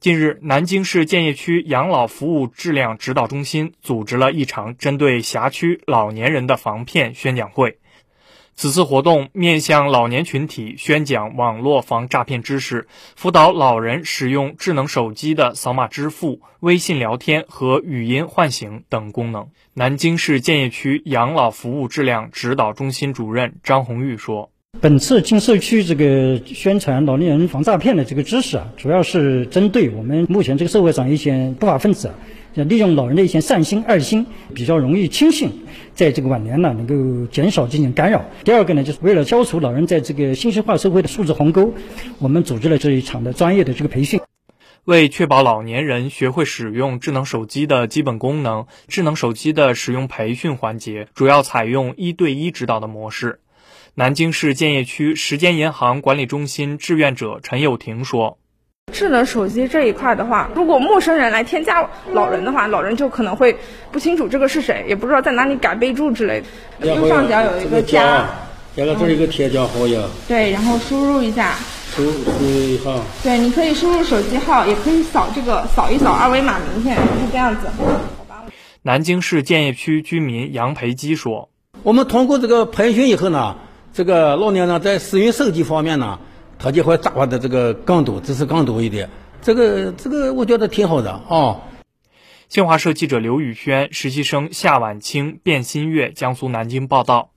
近日，南京市建邺区养老服务质量指导中心组织了一场针对辖区老年人的防骗宣讲会。此次活动面向老年群体宣讲网络防诈骗知识，辅导老人使用智能手机的扫码支付、微信聊天和语音唤醒等功能。南京市建邺区养老服务质量指导中心主任张红玉说。本次进社区这个宣传老年人防诈骗的这个知识啊，主要是针对我们目前这个社会上一些不法分子啊，利用老人的一些善心、爱心，比较容易轻信，在这个晚年呢能够减少进行干扰。第二个呢，就是为了消除老人在这个信息化社会的素质鸿沟，我们组织了这一场的专业的这个培训。为确保老年人学会使用智能手机的基本功能，智能手机的使用培训环节主要采用一对一指导的模式。南京市建邺区时间银行管理中心志愿者陈友婷说：“智能手机这一块的话，如果陌生人来添加老人的话，老人就可能会不清楚这个是谁，也不知道在哪里改备注之类的。右上角有一个加，加个这一个添加好友。对，然后输入一下。输入号。对，你可以输入手机号，也可以扫这个扫一扫二维码名片，是这样子。南京市建邺区居民杨培基说：“我们通过这个培训以后呢。”这个老年人在使用手机方面呢，他就会掌握的这个更多，知识更多一点。这个这个，我觉得挺好的啊。新华社记者刘宇轩，实习生夏晚清，卞新月，江苏南京报道。